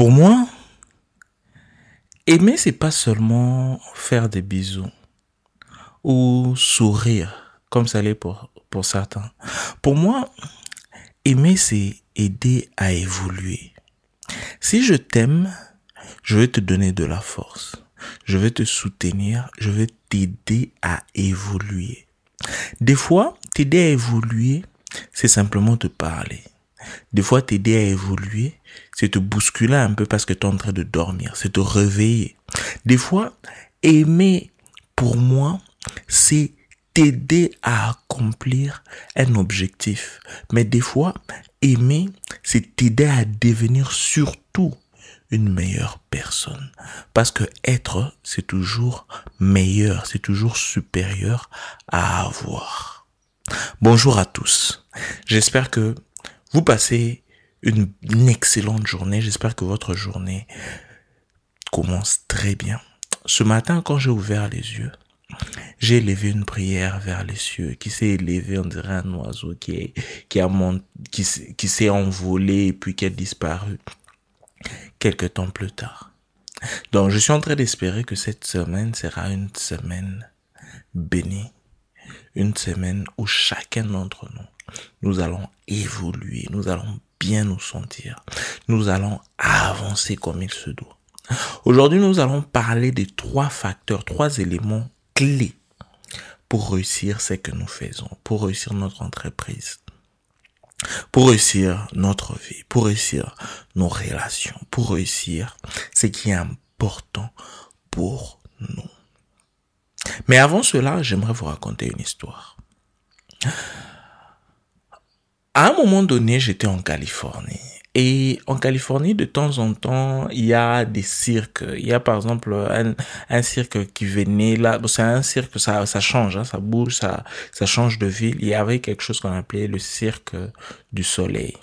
Pour moi, aimer, c'est pas seulement faire des bisous ou sourire, comme ça l'est pour, pour certains. Pour moi, aimer, c'est aider à évoluer. Si je t'aime, je vais te donner de la force. Je vais te soutenir. Je vais t'aider à évoluer. Des fois, t'aider à évoluer, c'est simplement te parler. Des fois, t'aider à évoluer, c'est te bousculer un peu parce que tu es en train de dormir, c'est te réveiller. Des fois, aimer, pour moi, c'est t'aider à accomplir un objectif. Mais des fois, aimer, c'est t'aider à devenir surtout une meilleure personne. Parce que être, c'est toujours meilleur, c'est toujours supérieur à avoir. Bonjour à tous. J'espère que vous passez une, excellente journée. J'espère que votre journée commence très bien. Ce matin, quand j'ai ouvert les yeux, j'ai élevé une prière vers les cieux qui s'est élevée, on dirait un oiseau qui qui a qui, qui s'est envolé et puis qui a disparu quelques temps plus tard. Donc, je suis en train d'espérer que cette semaine sera une semaine bénie, une semaine où chacun d'entre nous, nous allons évoluer, nous allons bien nous sentir, nous allons avancer comme il se doit. Aujourd'hui, nous allons parler des trois facteurs, trois éléments clés pour réussir ce que nous faisons, pour réussir notre entreprise, pour réussir notre vie, pour réussir nos relations, pour réussir ce qui est important pour nous. Mais avant cela, j'aimerais vous raconter une histoire. À un moment donné, j'étais en Californie et en Californie, de temps en temps, il y a des cirques. Il y a par exemple un, un cirque qui venait là. C'est un cirque, ça, ça change, hein, ça bouge, ça, ça change de ville. Il y avait quelque chose qu'on appelait le cirque du soleil.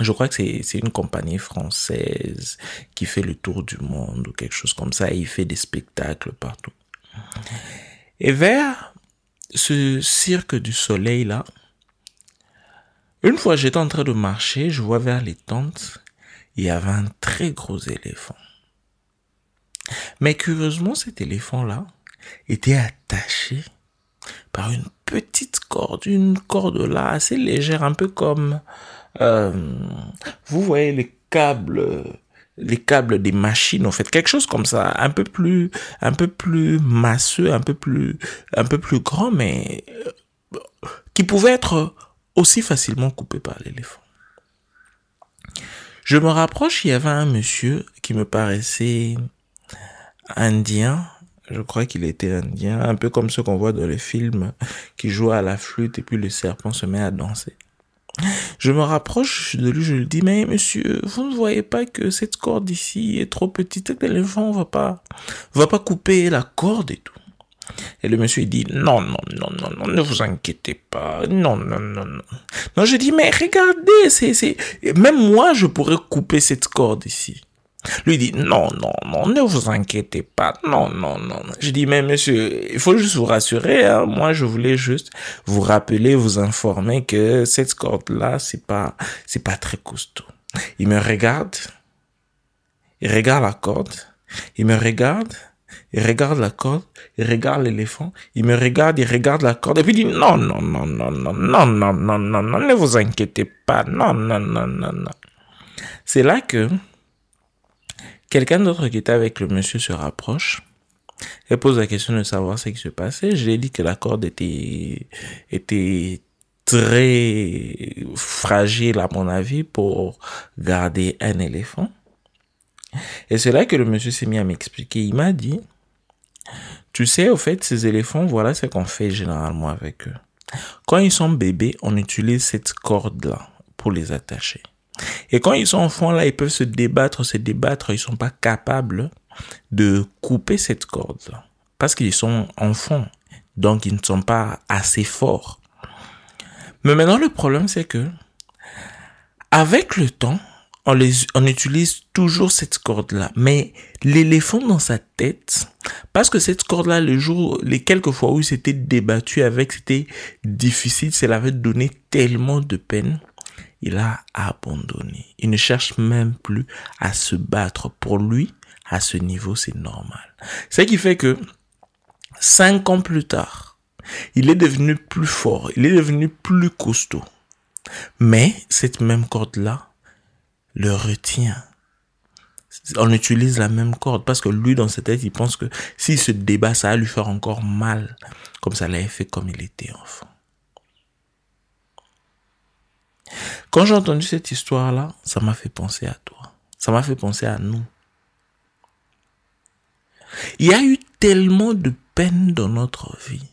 Je crois que c'est une compagnie française qui fait le tour du monde ou quelque chose comme ça. Et il fait des spectacles partout. Et vers ce cirque du soleil là, une fois j'étais en train de marcher, je vois vers les tentes, il y avait un très gros éléphant. Mais curieusement, cet éléphant-là était attaché par une petite corde, une corde là assez légère, un peu comme, euh, vous voyez les câbles, les câbles des machines, en fait, quelque chose comme ça, un peu plus, un peu plus masseux, un peu plus, un peu plus grand, mais euh, qui pouvait être aussi facilement coupé par l'éléphant. Je me rapproche, il y avait un monsieur qui me paraissait indien. Je crois qu'il était indien, un peu comme ceux qu'on voit dans les films qui jouent à la flûte et puis le serpent se met à danser. Je me rapproche de lui, je lui dis, mais monsieur, vous ne voyez pas que cette corde ici est trop petite, que l'éléphant va pas, va pas couper la corde et tout. Et le monsieur dit, non, non, non, non, non, ne vous inquiétez pas. Non, non, non, non. Non, je dis, mais regardez, c'est, c'est, même moi, je pourrais couper cette corde ici. Lui dit, non, non, non, ne vous inquiétez pas. Non, non, non. Je dis, mais monsieur, il faut juste vous rassurer, hein. Moi, je voulais juste vous rappeler, vous informer que cette corde-là, c'est pas, c'est pas très costaud. Il me regarde. Il regarde la corde. Il me regarde il regarde la corde, il regarde l'éléphant, il me regarde, il regarde la corde, et puis il dit non, non, non, non, non, non, non, non, non, non, ne vous inquiétez pas, non, non, non, non, non. C'est là que quelqu'un d'autre qui était avec le monsieur se rapproche et pose la question de savoir ce qui se passait. Je lui ai dit que la corde était, était très fragile à mon avis pour garder un éléphant. Et c'est là que le monsieur s'est mis à m'expliquer. Il m'a dit, tu sais, au fait, ces éléphants, voilà ce qu'on fait généralement avec eux. Quand ils sont bébés, on utilise cette corde-là pour les attacher. Et quand ils sont enfants, là, ils peuvent se débattre, se débattre, ils sont pas capables de couper cette corde-là. Parce qu'ils sont enfants. Donc, ils ne sont pas assez forts. Mais maintenant, le problème, c'est que, avec le temps, on, les, on utilise toujours cette corde-là. Mais l'éléphant dans sa tête, parce que cette corde-là, le jour, les quelques fois où il s'était débattu avec, c'était difficile, cela avait donné tellement de peine. il a abandonné. Il ne cherche même plus à se battre. Pour lui, à ce niveau, c'est normal. Ce qui fait que cinq ans plus tard, il est devenu plus fort, il est devenu plus costaud. Mais cette même corde-là le retient. On utilise la même corde parce que lui, dans sa tête, il pense que s'il se débat, ça va lui faire encore mal, comme ça l'avait fait comme il était enfant. Quand j'ai entendu cette histoire-là, ça m'a fait penser à toi. Ça m'a fait penser à nous. Il y a eu tellement de peines dans notre vie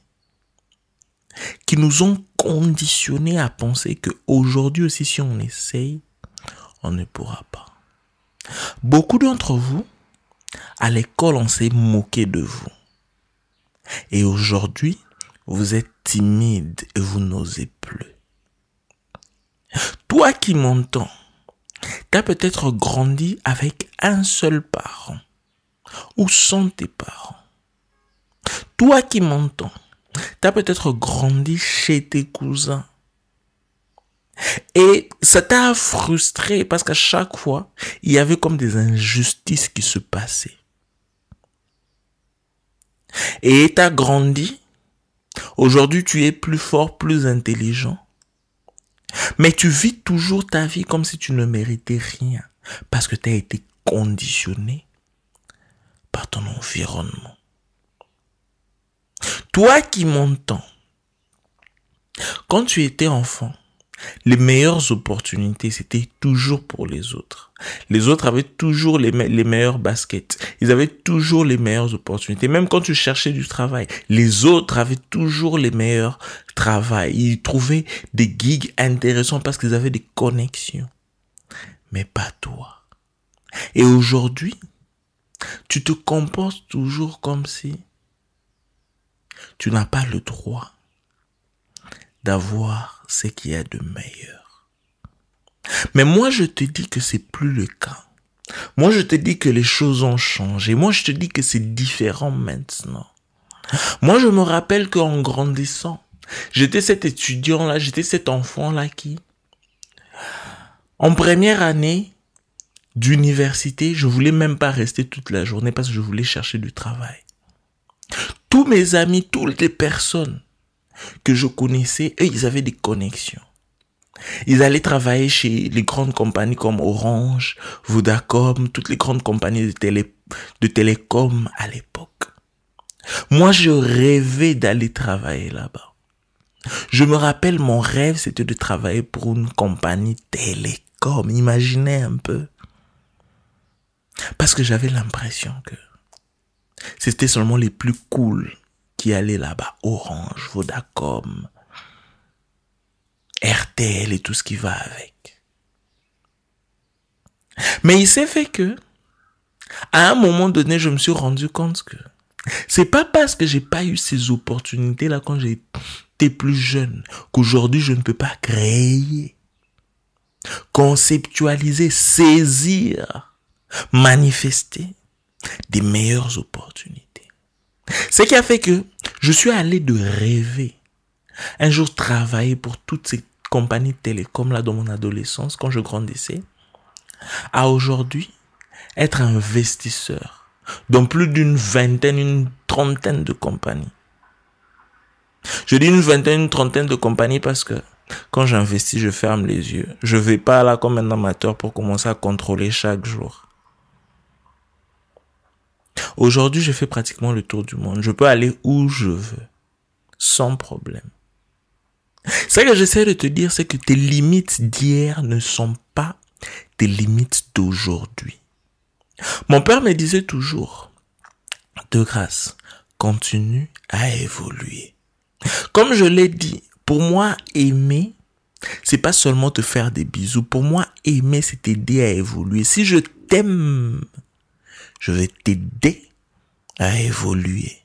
qui nous ont conditionnés à penser que aujourd'hui aussi, si on essaye, on ne pourra pas. Beaucoup d'entre vous, à l'école, on s'est moqué de vous. Et aujourd'hui, vous êtes timide et vous n'osez plus. Toi qui m'entends, tu as peut-être grandi avec un seul parent ou sans tes parents. Toi qui m'entends, tu as peut-être grandi chez tes cousins. Et ça t'a frustré parce qu'à chaque fois, il y avait comme des injustices qui se passaient. Et tu as grandi. Aujourd'hui, tu es plus fort, plus intelligent. Mais tu vis toujours ta vie comme si tu ne méritais rien. Parce que tu as été conditionné par ton environnement. Toi qui m'entends, quand tu étais enfant, les meilleures opportunités, c'était toujours pour les autres. Les autres avaient toujours les, les meilleurs baskets. Ils avaient toujours les meilleures opportunités. Même quand tu cherchais du travail, les autres avaient toujours les meilleurs travails. Ils trouvaient des gigs intéressants parce qu'ils avaient des connexions. Mais pas toi. Et aujourd'hui, tu te comportes toujours comme si tu n'as pas le droit d'avoir ce qu'il y a de meilleur. Mais moi, je te dis que c'est plus le cas. Moi, je te dis que les choses ont changé. Moi, je te dis que c'est différent maintenant. Moi, je me rappelle qu'en grandissant, j'étais cet étudiant-là, j'étais cet enfant-là qui, en première année d'université, je voulais même pas rester toute la journée parce que je voulais chercher du travail tous mes amis, toutes les personnes que je connaissais, eux, ils avaient des connexions. Ils allaient travailler chez les grandes compagnies comme Orange, Vodacom, toutes les grandes compagnies de, télé, de télécom à l'époque. Moi, je rêvais d'aller travailler là-bas. Je me rappelle, mon rêve, c'était de travailler pour une compagnie télécom. Imaginez un peu. Parce que j'avais l'impression que c'était seulement les plus cool qui allaient là-bas. Orange, Vodacom, RTL et tout ce qui va avec. Mais il s'est fait que, à un moment donné, je me suis rendu compte que c'est pas parce que j'ai pas eu ces opportunités-là quand j'étais plus jeune qu'aujourd'hui je ne peux pas créer, conceptualiser, saisir, manifester des meilleures opportunités. Ce qui a fait que je suis allé de rêver un jour travailler pour toutes ces compagnies télécom là dans mon adolescence quand je grandissais à aujourd'hui être investisseur dans plus d'une vingtaine, une trentaine de compagnies. Je dis une vingtaine, une trentaine de compagnies parce que quand j'investis, je ferme les yeux. Je vais pas là comme un amateur pour commencer à contrôler chaque jour. Aujourd'hui, je fais pratiquement le tour du monde. Je peux aller où je veux, sans problème. Ce que j'essaie de te dire, c'est que tes limites d'hier ne sont pas tes limites d'aujourd'hui. Mon père me disait toujours, de grâce, continue à évoluer. Comme je l'ai dit, pour moi, aimer, c'est pas seulement te faire des bisous. Pour moi, aimer, c'est t'aider à évoluer. Si je t'aime, je vais t'aider à évoluer.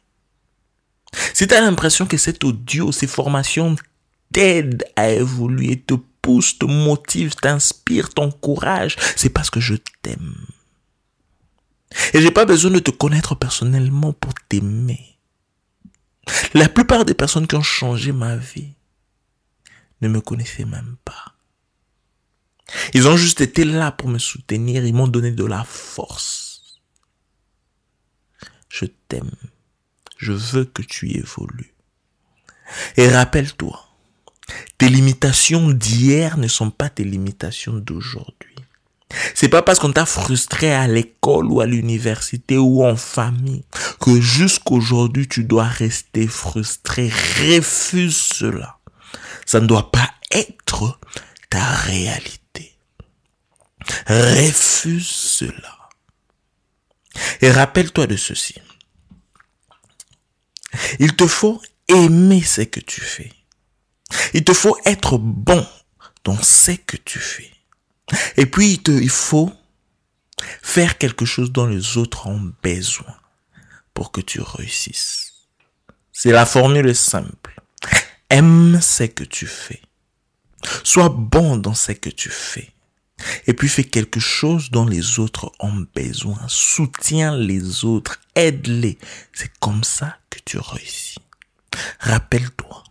Si tu as l'impression que cet audio, ces formations t'aident à évoluer, te poussent, te motivent, t'inspirent, t'encouragent, c'est parce que je t'aime. Et j'ai pas besoin de te connaître personnellement pour t'aimer. La plupart des personnes qui ont changé ma vie ne me connaissaient même pas. Ils ont juste été là pour me soutenir. Ils m'ont donné de la force. Je t'aime. Je veux que tu évolues. Et rappelle-toi, tes limitations d'hier ne sont pas tes limitations d'aujourd'hui. C'est pas parce qu'on t'a frustré à l'école ou à l'université ou en famille que jusqu'aujourd'hui tu dois rester frustré. Refuse cela. Ça ne doit pas être ta réalité. Refuse cela. Et rappelle-toi de ceci. Il te faut aimer ce que tu fais. Il te faut être bon dans ce que tu fais. Et puis, il, faut faire quelque chose dont les autres ont besoin pour que tu réussisses. C'est la formule simple. Aime ce que tu fais. Sois bon dans ce que tu fais. Et puis fais quelque chose dont les autres ont besoin. Soutiens les autres. Aide-les. C'est comme ça que tu réussis. Rappelle-toi,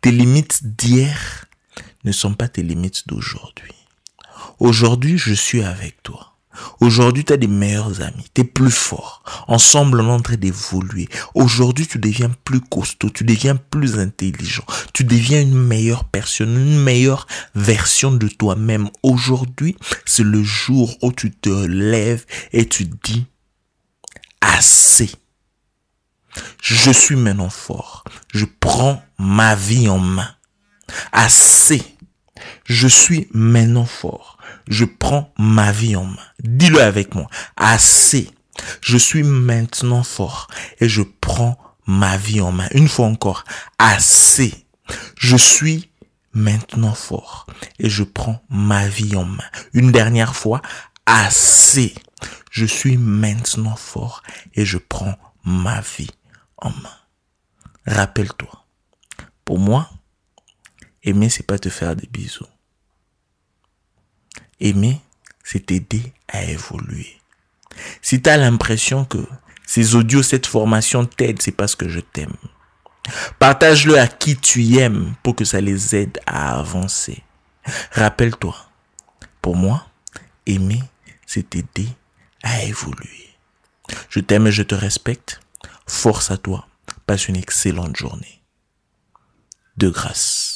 tes limites d'hier ne sont pas tes limites d'aujourd'hui. Aujourd'hui, je suis avec toi. Aujourd'hui, tu as des meilleurs amis, tu es plus fort. Ensemble, on est en train d'évoluer. Aujourd'hui, tu deviens plus costaud, tu deviens plus intelligent, tu deviens une meilleure personne, une meilleure version de toi-même. Aujourd'hui, c'est le jour où tu te lèves et tu dis assez. Je suis maintenant fort. Je prends ma vie en main. Assez. Je suis maintenant fort. Je prends ma vie en main. Dis-le avec moi. Assez. Je suis maintenant fort et je prends ma vie en main. Une fois encore. Assez. Je suis maintenant fort et je prends ma vie en main. Une dernière fois. Assez. Je suis maintenant fort et je prends ma vie en main. Rappelle-toi. Pour moi, aimer, c'est pas te faire des bisous. Aimer, c'est t'aider à évoluer. Si tu as l'impression que ces audios, cette formation t'aide, c'est parce que je t'aime. Partage-le à qui tu aimes pour que ça les aide à avancer. Rappelle-toi, pour moi, aimer, c'est t'aider à évoluer. Je t'aime et je te respecte. Force à toi. Passe une excellente journée. De grâce.